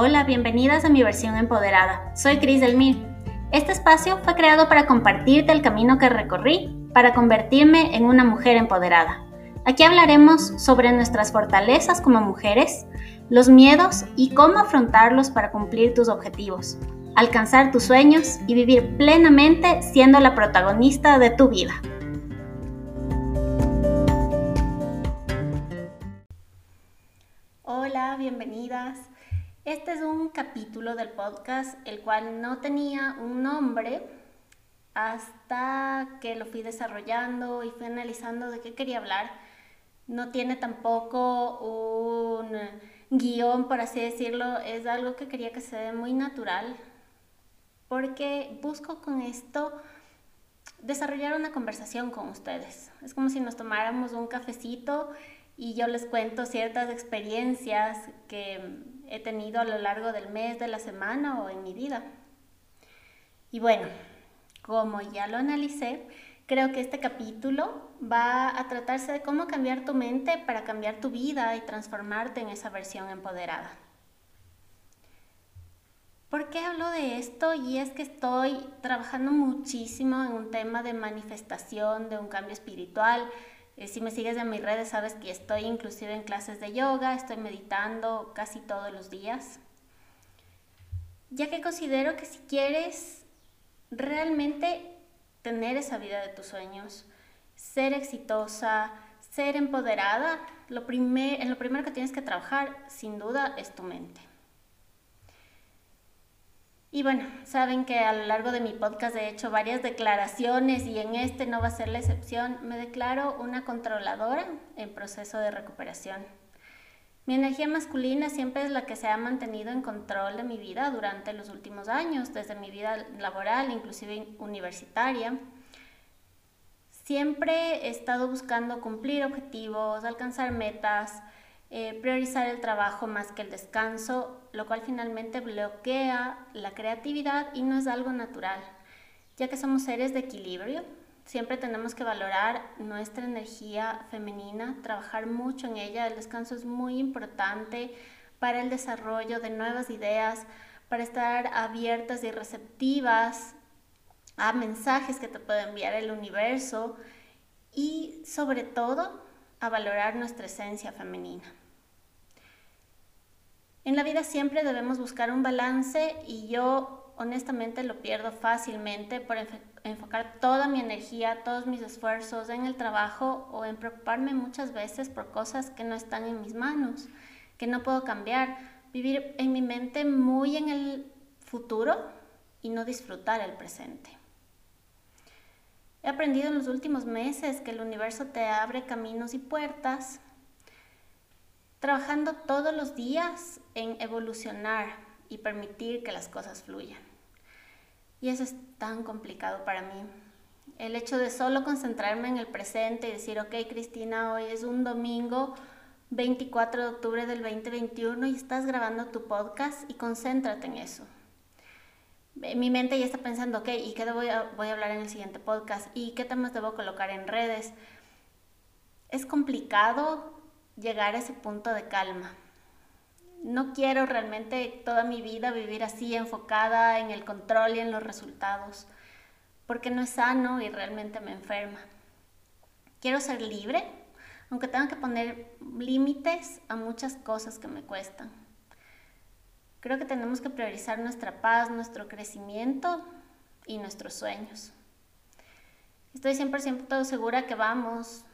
Hola, bienvenidas a mi versión empoderada. Soy Cris Delmir. Este espacio fue creado para compartirte el camino que recorrí para convertirme en una mujer empoderada. Aquí hablaremos sobre nuestras fortalezas como mujeres, los miedos y cómo afrontarlos para cumplir tus objetivos, alcanzar tus sueños y vivir plenamente siendo la protagonista de tu vida. Hola, bienvenidas. Este es un capítulo del podcast el cual no tenía un nombre hasta que lo fui desarrollando y fui analizando de qué quería hablar. No tiene tampoco un guion, por así decirlo, es algo que quería que sea muy natural, porque busco con esto desarrollar una conversación con ustedes. Es como si nos tomáramos un cafecito y yo les cuento ciertas experiencias que he tenido a lo largo del mes, de la semana o en mi vida. Y bueno, como ya lo analicé, creo que este capítulo va a tratarse de cómo cambiar tu mente para cambiar tu vida y transformarte en esa versión empoderada. ¿Por qué hablo de esto? Y es que estoy trabajando muchísimo en un tema de manifestación, de un cambio espiritual. Eh, si me sigues en mis redes sabes que estoy inclusive en clases de yoga, estoy meditando casi todos los días. Ya que considero que si quieres realmente tener esa vida de tus sueños, ser exitosa, ser empoderada, lo primer, en lo primero que tienes que trabajar sin duda es tu mente. Y bueno, saben que a lo largo de mi podcast he hecho varias declaraciones y en este no va a ser la excepción. Me declaro una controladora en proceso de recuperación. Mi energía masculina siempre es la que se ha mantenido en control de mi vida durante los últimos años, desde mi vida laboral, inclusive universitaria. Siempre he estado buscando cumplir objetivos, alcanzar metas, eh, priorizar el trabajo más que el descanso, lo cual finalmente bloquea la creatividad y no es algo natural, ya que somos seres de equilibrio. Siempre tenemos que valorar nuestra energía femenina, trabajar mucho en ella. El descanso es muy importante para el desarrollo de nuevas ideas, para estar abiertas y receptivas a mensajes que te puede enviar el universo y sobre todo a valorar nuestra esencia femenina. En la vida siempre debemos buscar un balance y yo honestamente lo pierdo fácilmente por enfocar toda mi energía, todos mis esfuerzos en el trabajo o en preocuparme muchas veces por cosas que no están en mis manos, que no puedo cambiar, vivir en mi mente muy en el futuro y no disfrutar el presente. He aprendido en los últimos meses que el universo te abre caminos y puertas, trabajando todos los días en evolucionar y permitir que las cosas fluyan. Y eso es tan complicado para mí. El hecho de solo concentrarme en el presente y decir, ok, Cristina, hoy es un domingo 24 de octubre del 2021 y estás grabando tu podcast y concéntrate en eso mi mente ya está pensando, ok, ¿y qué voy a, voy a hablar en el siguiente podcast? ¿Y qué temas debo colocar en redes? Es complicado llegar a ese punto de calma. No quiero realmente toda mi vida vivir así, enfocada en el control y en los resultados, porque no es sano y realmente me enferma. Quiero ser libre, aunque tenga que poner límites a muchas cosas que me cuestan. Creo que tenemos que priorizar nuestra paz, nuestro crecimiento y nuestros sueños. Estoy 100% segura que vamos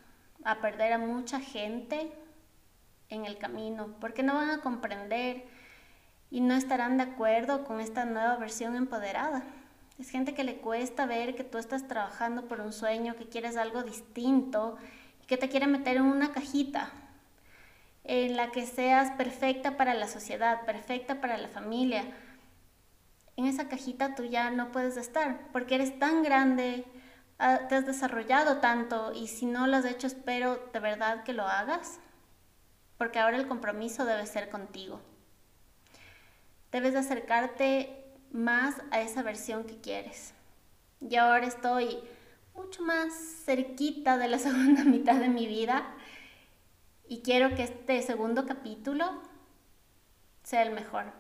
a perder a mucha gente en el camino porque no van a comprender y no estarán de acuerdo con esta nueva versión empoderada. Es gente que le cuesta ver que tú estás trabajando por un sueño, que quieres algo distinto y que te quiere meter en una cajita en la que seas perfecta para la sociedad, perfecta para la familia. En esa cajita tú ya no puedes estar porque eres tan grande, ah, te has desarrollado tanto y si no lo has hecho espero de verdad que lo hagas porque ahora el compromiso debe ser contigo. Debes de acercarte más a esa versión que quieres. Y ahora estoy mucho más cerquita de la segunda mitad de mi vida y quiero que este segundo capítulo sea el mejor.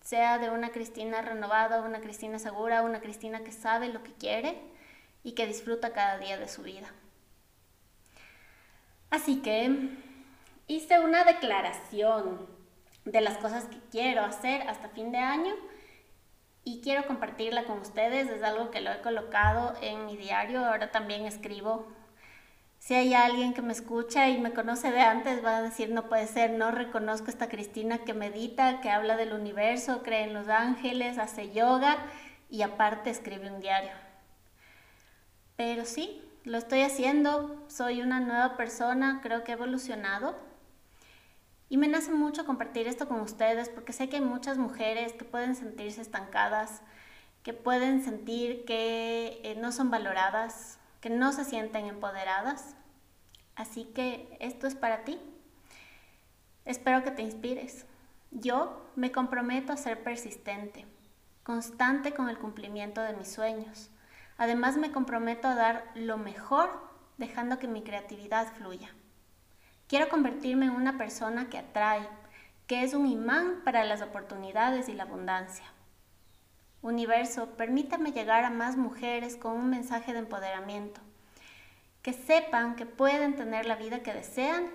sea de una Cristina renovada, una Cristina segura, una Cristina que sabe lo que quiere y que disfruta cada día de su vida. Así que hice una declaración de las cosas que quiero hacer hasta fin de año y quiero compartirla con ustedes. Es algo que lo he colocado en mi diario. Ahora también escribo. Si hay alguien que me escucha y me conoce de antes, va a decir, no puede ser, no reconozco esta Cristina que medita, que habla del universo, cree en los ángeles, hace yoga y aparte escribe un diario. Pero sí, lo estoy haciendo, soy una nueva persona, creo que he evolucionado. Y me nace mucho compartir esto con ustedes porque sé que hay muchas mujeres que pueden sentirse estancadas, que pueden sentir que eh, no son valoradas, que no se sienten empoderadas. Así que esto es para ti. Espero que te inspires. Yo me comprometo a ser persistente, constante con el cumplimiento de mis sueños. Además me comprometo a dar lo mejor dejando que mi creatividad fluya. Quiero convertirme en una persona que atrae, que es un imán para las oportunidades y la abundancia. Universo, permítame llegar a más mujeres con un mensaje de empoderamiento, que sepan que pueden tener la vida que desean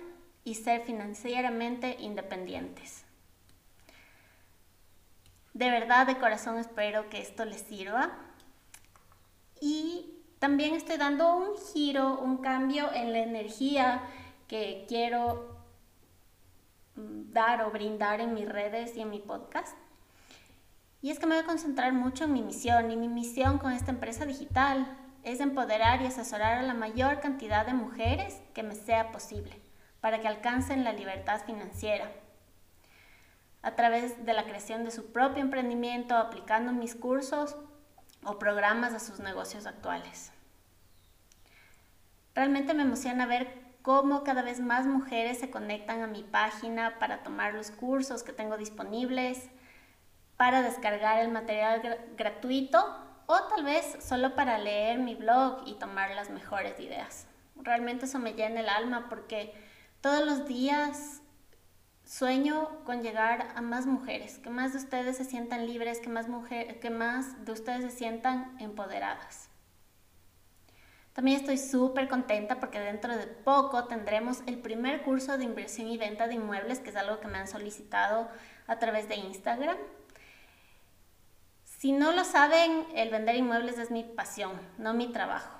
y ser financieramente independientes. De verdad, de corazón espero que esto les sirva. Y también estoy dando un giro, un cambio en la energía que quiero mm, dar o brindar en mis redes y en mi podcast. Y es que me voy a concentrar mucho en mi misión y mi misión con esta empresa digital es empoderar y asesorar a la mayor cantidad de mujeres que me sea posible para que alcancen la libertad financiera a través de la creación de su propio emprendimiento, aplicando mis cursos o programas a sus negocios actuales. Realmente me emociona ver cómo cada vez más mujeres se conectan a mi página para tomar los cursos que tengo disponibles, para descargar el material gratuito o tal vez solo para leer mi blog y tomar las mejores ideas. Realmente eso me llena el alma porque todos los días sueño con llegar a más mujeres, que más de ustedes se sientan libres, que más, que más de ustedes se sientan empoderadas. También estoy súper contenta porque dentro de poco tendremos el primer curso de inversión y venta de inmuebles, que es algo que me han solicitado a través de Instagram. Si no lo saben, el vender inmuebles es mi pasión, no mi trabajo.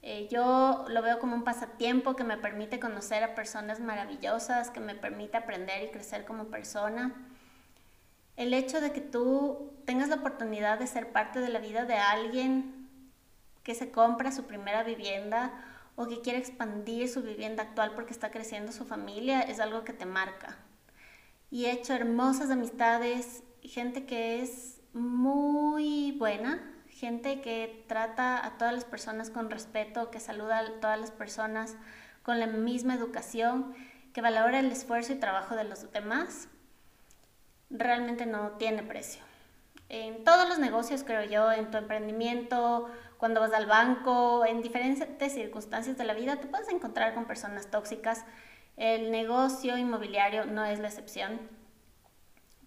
Eh, yo lo veo como un pasatiempo que me permite conocer a personas maravillosas, que me permite aprender y crecer como persona. El hecho de que tú tengas la oportunidad de ser parte de la vida de alguien que se compra su primera vivienda o que quiere expandir su vivienda actual porque está creciendo su familia es algo que te marca. Y he hecho hermosas amistades, gente que es muy buena, gente que trata a todas las personas con respeto, que saluda a todas las personas con la misma educación, que valora el esfuerzo y trabajo de los demás, realmente no tiene precio. En todos los negocios, creo yo, en tu emprendimiento, cuando vas al banco, en diferentes circunstancias de la vida, te puedes encontrar con personas tóxicas. El negocio inmobiliario no es la excepción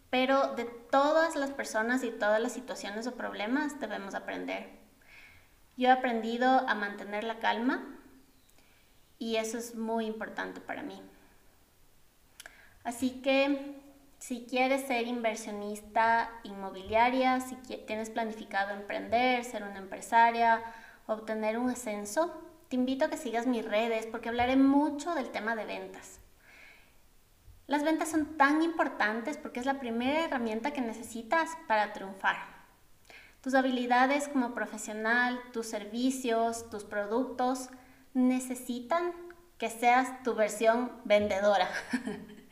pero de todas las personas y todas las situaciones o problemas debemos aprender. Yo he aprendido a mantener la calma y eso es muy importante para mí. Así que si quieres ser inversionista inmobiliaria, si tienes planificado emprender, ser una empresaria, obtener un ascenso, te invito a que sigas mis redes porque hablaré mucho del tema de ventas. Las ventas son tan importantes porque es la primera herramienta que necesitas para triunfar. Tus habilidades como profesional, tus servicios, tus productos necesitan que seas tu versión vendedora.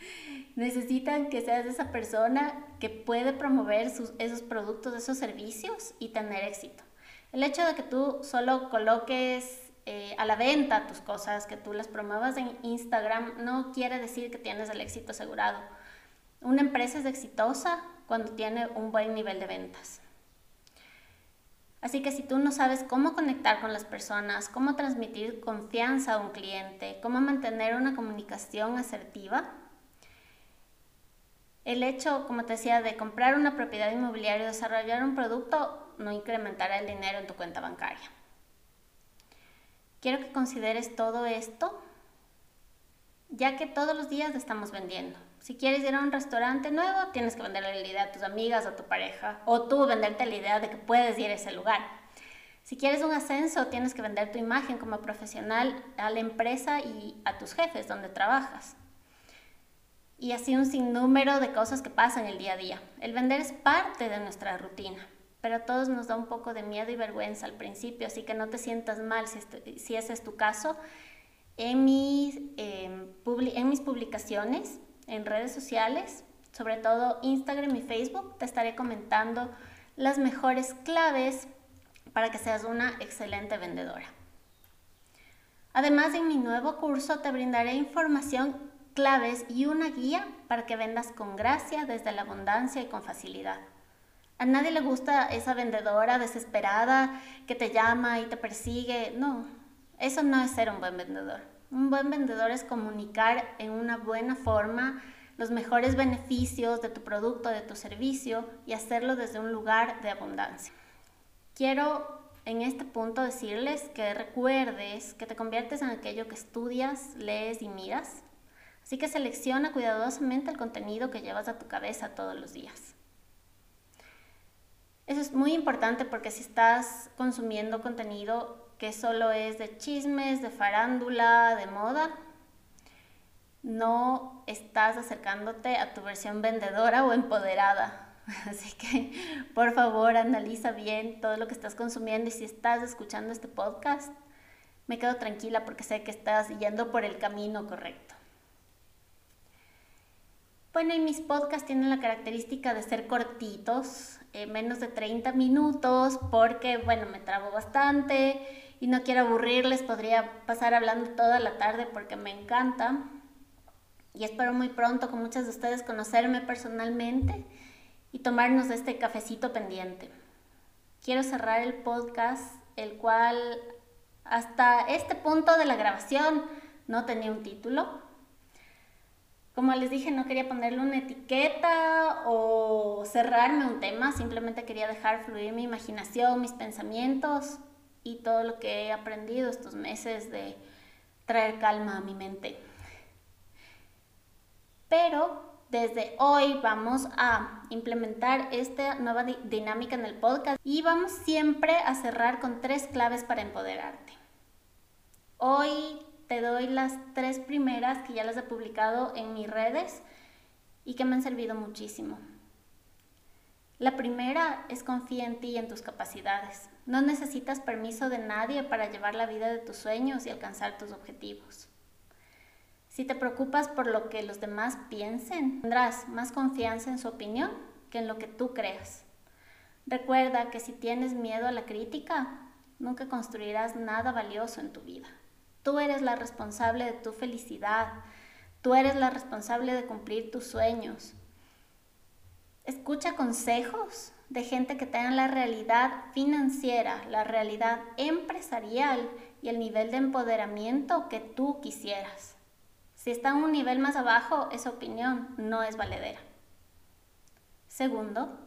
necesitan que seas esa persona que puede promover esos productos, esos servicios y tener éxito. El hecho de que tú solo coloques eh, a la venta tus cosas, que tú las promuevas en Instagram, no quiere decir que tienes el éxito asegurado. Una empresa es exitosa cuando tiene un buen nivel de ventas. Así que si tú no sabes cómo conectar con las personas, cómo transmitir confianza a un cliente, cómo mantener una comunicación asertiva, El hecho, como te decía, de comprar una propiedad inmobiliaria o desarrollar un producto no incrementará el dinero en tu cuenta bancaria. Quiero que consideres todo esto, ya que todos los días estamos vendiendo. Si quieres ir a un restaurante nuevo, tienes que venderle la idea a tus amigas, a tu pareja, o tú venderte la idea de que puedes ir a ese lugar. Si quieres un ascenso, tienes que vender tu imagen como profesional a la empresa y a tus jefes donde trabajas. Y así un sinnúmero de cosas que pasan el día a día. El vender es parte de nuestra rutina, pero a todos nos da un poco de miedo y vergüenza al principio, así que no te sientas mal si, si ese es tu caso. En mis, em, en mis publicaciones en redes sociales, sobre todo Instagram y Facebook, te estaré comentando las mejores claves para que seas una excelente vendedora. Además, en mi nuevo curso te brindaré información, claves y una guía para que vendas con gracia, desde la abundancia y con facilidad. A nadie le gusta esa vendedora desesperada que te llama y te persigue. No, eso no es ser un buen vendedor. Un buen vendedor es comunicar en una buena forma los mejores beneficios de tu producto, de tu servicio y hacerlo desde un lugar de abundancia. Quiero en este punto decirles que recuerdes que te conviertes en aquello que estudias, lees y miras. Así que selecciona cuidadosamente el contenido que llevas a tu cabeza todos los días. Eso es muy importante porque si estás consumiendo contenido que solo es de chismes, de farándula, de moda, no estás acercándote a tu versión vendedora o empoderada. Así que, por favor, analiza bien todo lo que estás consumiendo y si estás escuchando este podcast, me quedo tranquila porque sé que estás yendo por el camino correcto. Bueno, y mis podcasts tienen la característica de ser cortitos, eh, menos de 30 minutos, porque, bueno, me trabo bastante y no quiero aburrirles, podría pasar hablando toda la tarde porque me encanta. Y espero muy pronto con muchas de ustedes conocerme personalmente y tomarnos este cafecito pendiente. Quiero cerrar el podcast, el cual hasta este punto de la grabación no tenía un título. Como les dije, no quería ponerle una etiqueta o cerrarme un tema, simplemente quería dejar fluir mi imaginación, mis pensamientos y todo lo que he aprendido estos meses de traer calma a mi mente. Pero desde hoy vamos a implementar esta nueva dinámica en el podcast y vamos siempre a cerrar con tres claves para empoderarte. Hoy te doy las tres primeras que ya las he publicado en mis redes y que me han servido muchísimo. La primera es confía en ti y en tus capacidades. No necesitas permiso de nadie para llevar la vida de tus sueños y alcanzar tus objetivos. Si te preocupas por lo que los demás piensen, tendrás más confianza en su opinión que en lo que tú creas. Recuerda que si tienes miedo a la crítica, nunca construirás nada valioso en tu vida. Tú eres la responsable de tu felicidad. Tú eres la responsable de cumplir tus sueños. Escucha consejos de gente que tenga la realidad financiera, la realidad empresarial y el nivel de empoderamiento que tú quisieras. Si está en un nivel más abajo, esa opinión no es valedera. Segundo,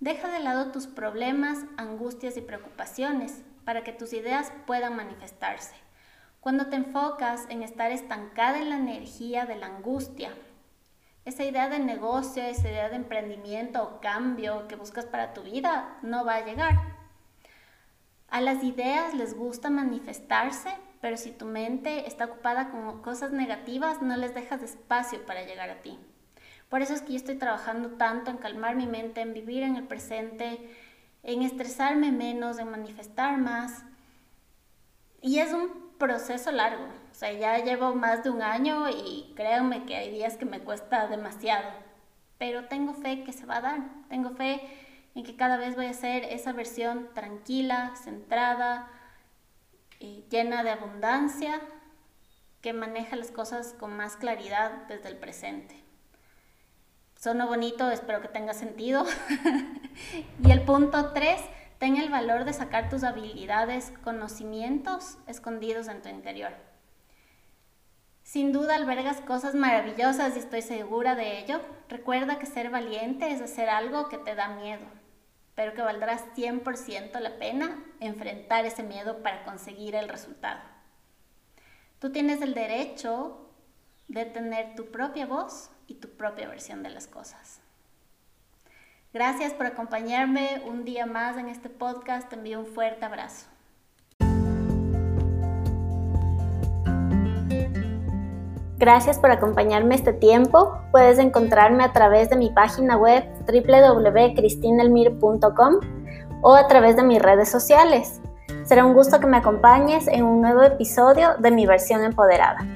deja de lado tus problemas, angustias y preocupaciones para que tus ideas puedan manifestarse. Cuando te enfocas en estar estancada en la energía de la angustia, esa idea de negocio, esa idea de emprendimiento o cambio que buscas para tu vida no va a llegar. A las ideas les gusta manifestarse, pero si tu mente está ocupada con cosas negativas, no les dejas espacio para llegar a ti. Por eso es que yo estoy trabajando tanto en calmar mi mente, en vivir en el presente, en estresarme menos, en manifestar más. Y es un proceso largo. O sea, ya llevo más de un año y créanme que hay días que me cuesta demasiado. Pero tengo fe que se va a dar. Tengo fe en que cada vez voy a ser esa versión tranquila, centrada, y llena de abundancia, que maneja las cosas con más claridad desde el presente. Sono bonito, espero que tenga sentido. y el punto 3 Ten el valor de sacar tus habilidades, conocimientos escondidos en tu interior. Sin duda albergas cosas maravillosas y estoy segura de ello. Recuerda que ser valiente es hacer algo que te da miedo, pero que valdrá 100% la pena enfrentar ese miedo para conseguir el resultado. Tú tienes el derecho de tener tu propia voz y tu propia versión de las cosas. Gracias por acompañarme un día más en este podcast. Te envío un fuerte abrazo. Gracias por acompañarme este tiempo. Puedes encontrarme a través de mi página web www.cristinelmir.com o a través de mis redes sociales. Será un gusto que me acompañes en un nuevo episodio de mi versión empoderada.